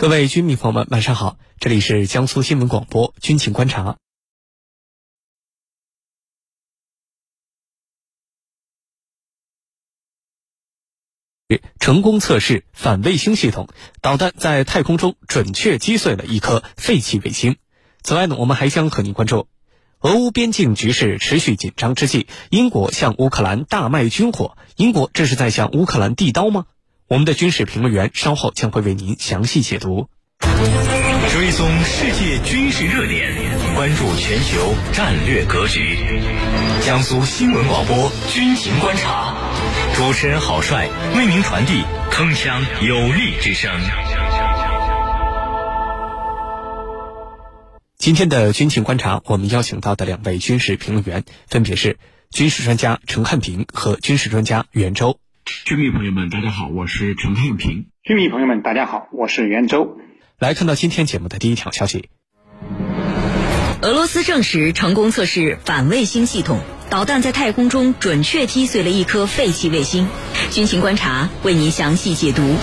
各位军迷朋友们，晚上好！这里是江苏新闻广播军情观察。成功测试反卫星系统，导弹在太空中准确击碎了一颗废弃卫星。此外呢，我们还将和您关注，俄乌边境局势持续紧张之际，英国向乌克兰大卖军火，英国这是在向乌克兰递刀吗？我们的军事评论员稍后将会为您详细解读。追踪世界军事热点，关注全球战略格局。江苏新闻广播军情观察，主持人郝帅为您传递铿锵有力之声。今天的军情观察，我们邀请到的两位军事评论员分别是军事专家陈汉平和军事专家袁周。军迷朋友们，大家好，我是陈汉平。军迷朋友们，大家好，我是袁周。来看到今天节目的第一条消息：俄罗斯证实成功测试反卫星系统，导弹在太空中准确击碎了一颗废弃卫星。军情观察为您详细解读。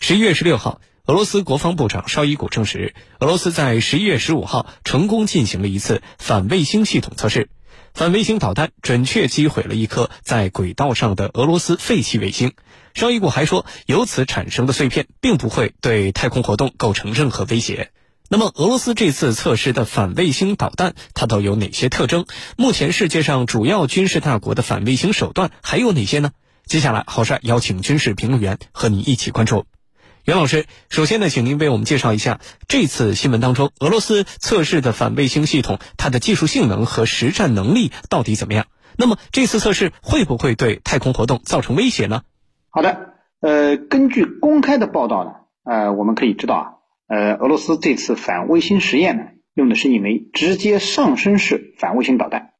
十一月十六号，俄罗斯国防部长绍伊古证实，俄罗斯在十一月十五号成功进行了一次反卫星系统测试。反卫星导弹准确击毁了一颗在轨道上的俄罗斯废弃卫星。绍伊古还说，由此产生的碎片并不会对太空活动构成任何威胁。那么，俄罗斯这次测试的反卫星导弹，它都有哪些特征？目前世界上主要军事大国的反卫星手段还有哪些呢？接下来，郝帅邀请军事评论员和你一起关注。袁老师，首先呢，请您为我们介绍一下这次新闻当中俄罗斯测试的反卫星系统，它的技术性能和实战能力到底怎么样？那么这次测试会不会对太空活动造成威胁呢？好的，呃，根据公开的报道呢，呃，我们可以知道啊，呃，俄罗斯这次反卫星实验呢，用的是一枚直接上升式反卫星导弹，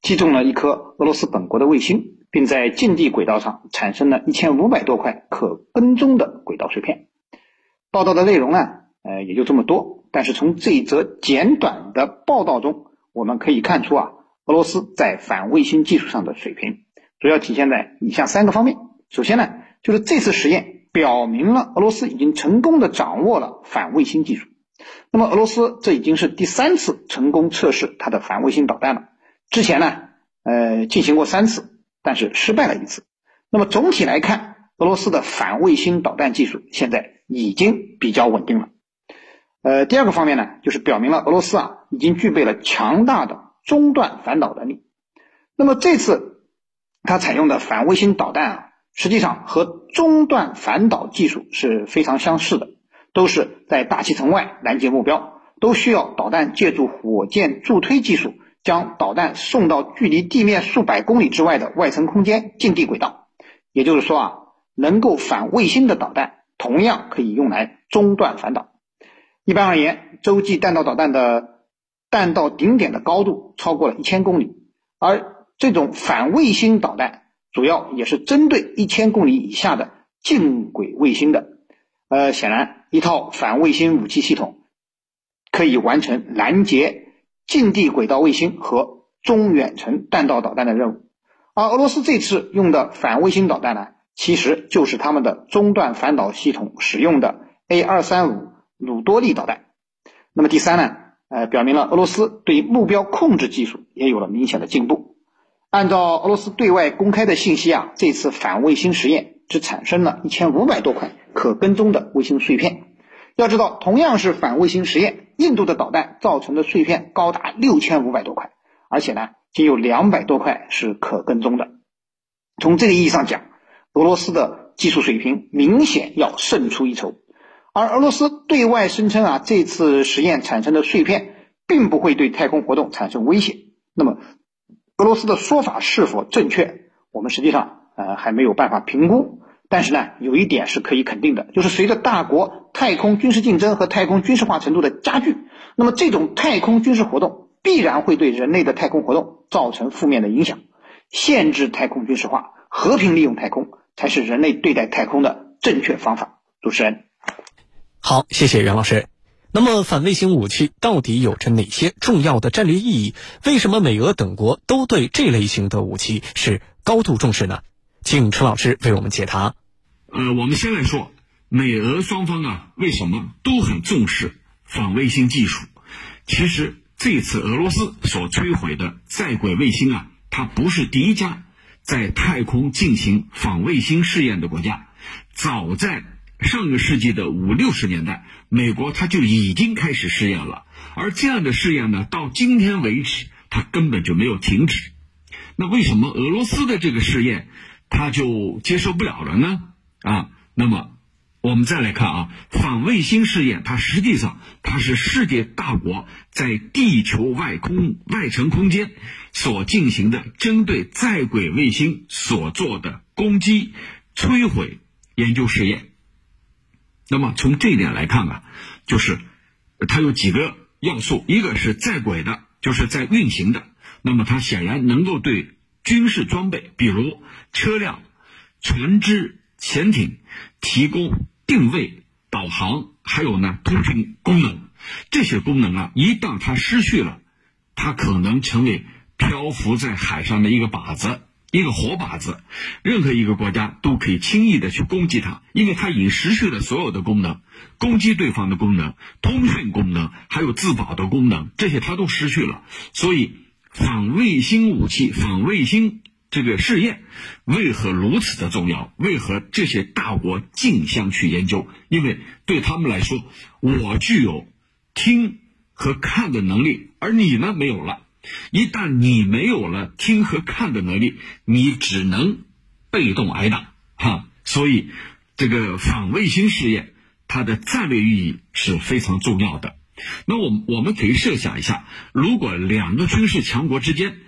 击中了一颗俄罗斯本国的卫星，并在近地轨道上产生了一千五百多块可跟踪的轨道碎片。报道的内容呢，呃，也就这么多。但是从这一则简短的报道中，我们可以看出啊，俄罗斯在反卫星技术上的水平，主要体现在以下三个方面。首先呢，就是这次实验表明了俄罗斯已经成功的掌握了反卫星技术。那么，俄罗斯这已经是第三次成功测试它的反卫星导弹了。之前呢，呃，进行过三次，但是失败了一次。那么总体来看，俄罗斯的反卫星导弹技术现在。已经比较稳定了。呃，第二个方面呢，就是表明了俄罗斯啊已经具备了强大的中段反导能力。那么这次它采用的反卫星导弹啊，实际上和中段反导技术是非常相似的，都是在大气层外拦截目标，都需要导弹借助火箭助推技术将导弹送到距离地面数百公里之外的外层空间近地轨道。也就是说啊，能够反卫星的导弹。同样可以用来中断反导。一般而言，洲际弹道导弹的弹道顶点的高度超过了一千公里，而这种反卫星导弹主要也是针对一千公里以下的近轨卫星的。呃，显然，一套反卫星武器系统可以完成拦截近地轨道卫星和中远程弹道导弹的任务。而俄罗斯这次用的反卫星导弹呢？其实就是他们的中段反导系统使用的 A 二三五鲁多利导弹。那么第三呢？呃，表明了俄罗斯对目标控制技术也有了明显的进步。按照俄罗斯对外公开的信息啊，这次反卫星实验只产生了一千五百多块可跟踪的卫星碎片。要知道，同样是反卫星实验，印度的导弹造成的碎片高达六千五百多块，而且呢，仅有两百多块是可跟踪的。从这个意义上讲，俄罗斯的技术水平明显要胜出一筹，而俄罗斯对外声称啊，这次实验产生的碎片并不会对太空活动产生威胁。那么，俄罗斯的说法是否正确？我们实际上呃还没有办法评估。但是呢，有一点是可以肯定的，就是随着大国太空军事竞争和太空军事化程度的加剧，那么这种太空军事活动必然会对人类的太空活动造成负面的影响，限制太空军事化，和平利用太空。才是人类对待太空的正确方法。主持人，好，谢谢袁老师。那么，反卫星武器到底有着哪些重要的战略意义？为什么美俄等国都对这类型的武器是高度重视呢？请陈老师为我们解答。呃，我们先来说，美俄双方啊，为什么都很重视反卫星技术？其实这次俄罗斯所摧毁的在轨卫星啊，它不是第一家在太空进行仿卫星试验的国家。早在上个世纪的五六十年代，美国它就已经开始试验了。而这样的试验呢，到今天为止，它根本就没有停止。那为什么俄罗斯的这个试验，它就接受不了了呢？啊，那么我们再来看啊，反卫星试验，它实际上它是世界大国在地球外空外层空间所进行的针对在轨卫星所做的攻击、摧毁研究试验。那么从这一点来看啊，就是它有几个。要素一个是在轨的，就是在运行的，那么它显然能够对军事装备，比如车辆、船只、潜艇提供定位、导航，还有呢通讯功能。这些功能啊，一旦它失去了，它可能成为漂浮在海上的一个靶子。一个活靶子，任何一个国家都可以轻易的去攻击它，因为它已经失去了所有的功能，攻击对方的功能、通讯功能，还有自保的功能，这些它都失去了。所以，反卫星武器、反卫星这个试验为何如此的重要？为何这些大国竞相去研究？因为对他们来说，我具有听和看的能力，而你呢，没有了。一旦你没有了听和看的能力，你只能被动挨打，哈。所以，这个反卫星试验它的战略意义是非常重要的。那我我们可以设想一下，如果两个军事强国之间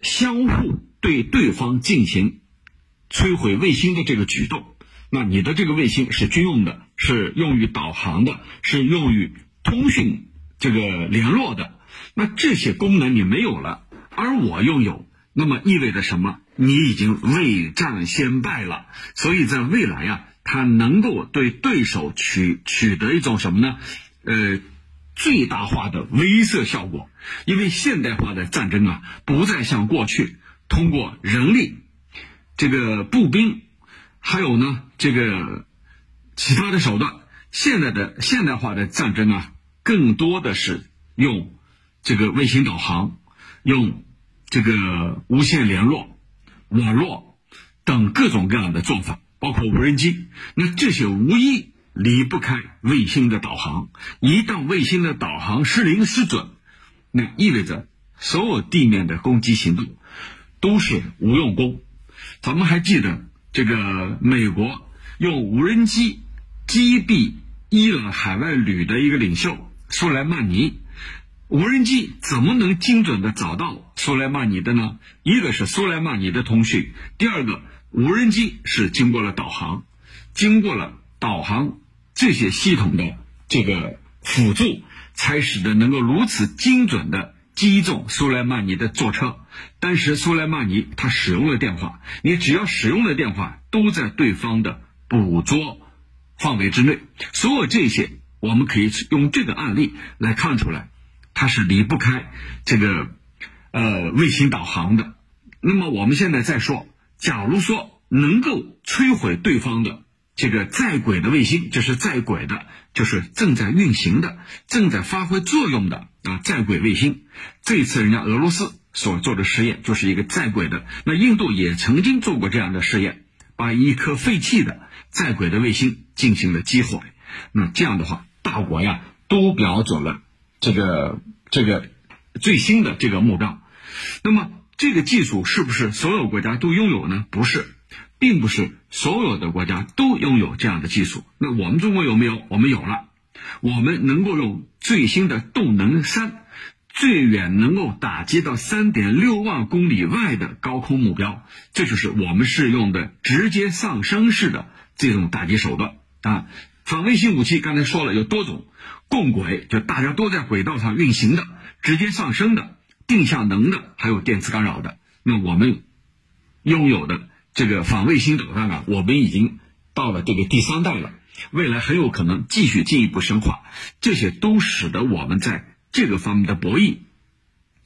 相互对对方进行摧毁卫星的这个举动，那你的这个卫星是军用的，是用于导航的，是用于通讯这个联络的。那这些功能你没有了，而我拥有，那么意味着什么？你已经未战先败了。所以在未来呀，它能够对对手取取得一种什么呢？呃，最大化的威慑效果。因为现代化的战争啊，不再像过去通过人力、这个步兵，还有呢这个其他的手段。现在的现代化的战争啊，更多的是用。这个卫星导航，用这个无线联络、网络等各种各样的做法，包括无人机，那这些无一离不开卫星的导航。一旦卫星的导航失灵失准，那意味着所有地面的攻击行动都是无用功。咱们还记得这个美国用无人机击毙伊朗海外旅的一个领袖苏莱曼尼。无人机怎么能精准的找到苏莱曼尼的呢？一个是苏莱曼尼的通讯，第二个无人机是经过了导航，经过了导航这些系统的这个辅助，才使得能够如此精准的击中苏莱曼尼的座车。但是苏莱曼尼他使用了电话，你只要使用了电话都在对方的捕捉范围之内。所有这些，我们可以用这个案例来看出来。它是离不开这个呃卫星导航的。那么我们现在再说，假如说能够摧毁对方的这个在轨的卫星，就是在轨的，就是正在运行的、正在发挥作用的啊在轨卫星。这次人家俄罗斯所做的实验就是一个在轨的。那印度也曾经做过这样的试验，把一颗废弃的在轨的卫星进行了击毁。那这样的话，大国呀都瞄准了。这个这个最新的这个目标，那么这个技术是不是所有国家都拥有呢？不是，并不是所有的国家都拥有这样的技术。那我们中国有没有？我们有了，我们能够用最新的动能三，最远能够打击到三点六万公里外的高空目标，这就是我们是用的直接上升式的这种打击手段啊。反卫星武器刚才说了有多种。共轨就大家都在轨道上运行的，直接上升的，定向能的，还有电磁干扰的。那我们拥有的这个反卫星导弹啊，我们已经到了这个第三代了，未来很有可能继续进一步深化。这些都使得我们在这个方面的博弈，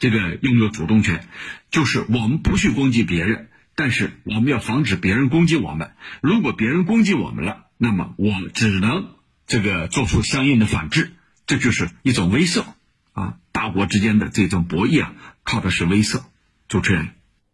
这个拥有主动权，就是我们不去攻击别人，但是我们要防止别人攻击我们。如果别人攻击我们了，那么我只能这个做出相应的反制，这就是一种威慑啊！大国之间的这种博弈啊，靠的是威慑。主持人，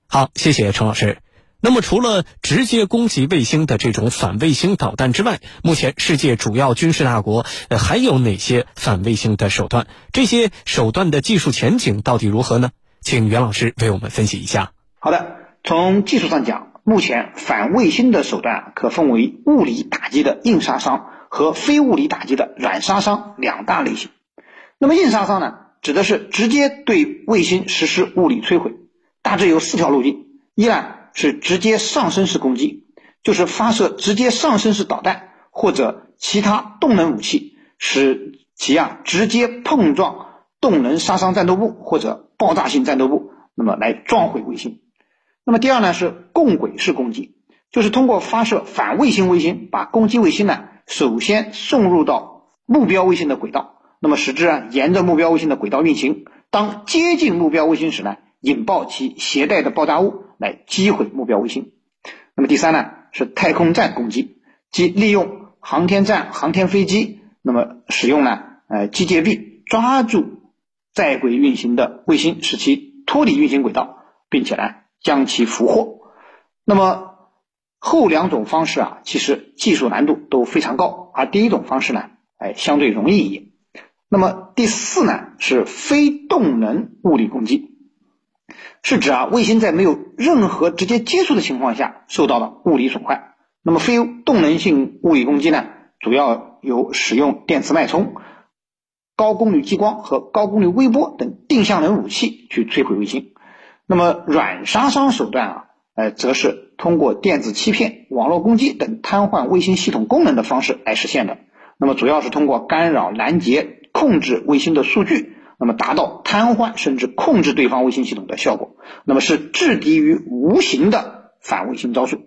好，谢谢陈老师。那么，除了直接攻击卫星的这种反卫星导弹之外，目前世界主要军事大国还有哪些反卫星的手段？这些手段的技术前景到底如何呢？请袁老师为我们分析一下。好的，从技术上讲，目前反卫星的手段可分为物理打击的硬杀伤和非物理打击的软杀伤两大类型。那么硬杀伤呢，指的是直接对卫星实施物理摧毁，大致有四条路径：一呢。是直接上升式攻击，就是发射直接上升式导弹或者其他动能武器，使其啊直接碰撞动能杀伤战斗部或者爆炸性战斗部，那么来撞毁卫星。那么第二呢是共轨式攻击，就是通过发射反卫星卫星，把攻击卫星呢首先送入到目标卫星的轨道，那么使之啊沿着目标卫星的轨道运行，当接近目标卫星时呢，引爆其携带的爆炸物。来击毁目标卫星。那么第三呢是太空站攻击，即利用航天站航天飞机，那么使用呢呃机械臂抓住在轨运行的卫星，使其脱离运行轨道，并且呢将其俘获。那么后两种方式啊，其实技术难度都非常高，而第一种方式呢，哎相对容易一点。那么第四呢是非动能物理攻击。是指啊，卫星在没有任何直接接触的情况下受到了物理损坏。那么非动能性物理攻击呢，主要有使用电磁脉冲、高功率激光和高功率微波等定向能武器去摧毁卫星。那么软杀伤手段啊，呃，则是通过电子欺骗、网络攻击等瘫痪卫星系统功能的方式来实现的。那么主要是通过干扰、拦截、控制卫星的数据。那么达到瘫痪甚至控制对方卫星系统的效果，那么是制敌于无形的反卫星招数。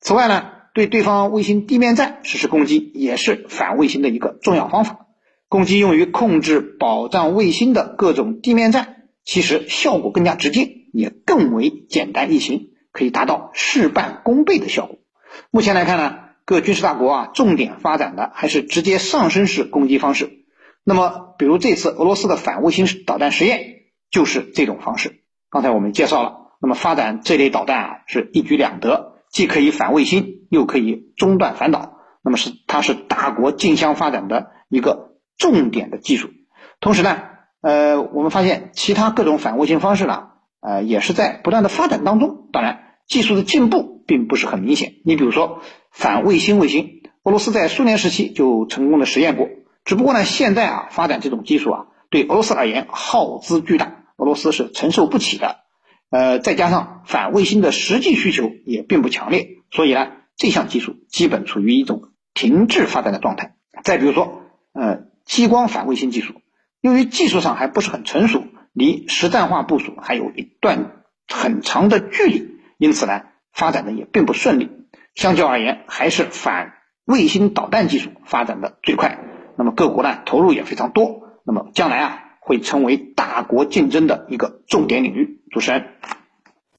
此外呢，对对方卫星地面站实施攻击也是反卫星的一个重要方法。攻击用于控制保障卫星的各种地面站，其实效果更加直接，也更为简单易行，可以达到事半功倍的效果。目前来看呢，各军事大国啊，重点发展的还是直接上升式攻击方式。那么，比如这次俄罗斯的反卫星导弹实验就是这种方式。刚才我们介绍了，那么发展这类导弹啊是一举两得，既可以反卫星，又可以中断反导。那么是它是大国竞相发展的一个重点的技术。同时呢，呃，我们发现其他各种反卫星方式呢，呃，也是在不断的发展当中。当然，技术的进步并不是很明显。你比如说反卫星卫星，俄罗斯在苏联时期就成功的实验过。只不过呢，现在啊，发展这种技术啊，对俄罗斯而言耗资巨大，俄罗斯是承受不起的。呃，再加上反卫星的实际需求也并不强烈，所以呢，这项技术基本处于一种停滞发展的状态。再比如说，呃，激光反卫星技术，由于技术上还不是很成熟，离实战化部署还有一段很长的距离，因此呢，发展的也并不顺利。相较而言，还是反卫星导弹技术发展的最快。那么各国呢投入也非常多，那么将来啊会成为大国竞争的一个重点领域。主持人。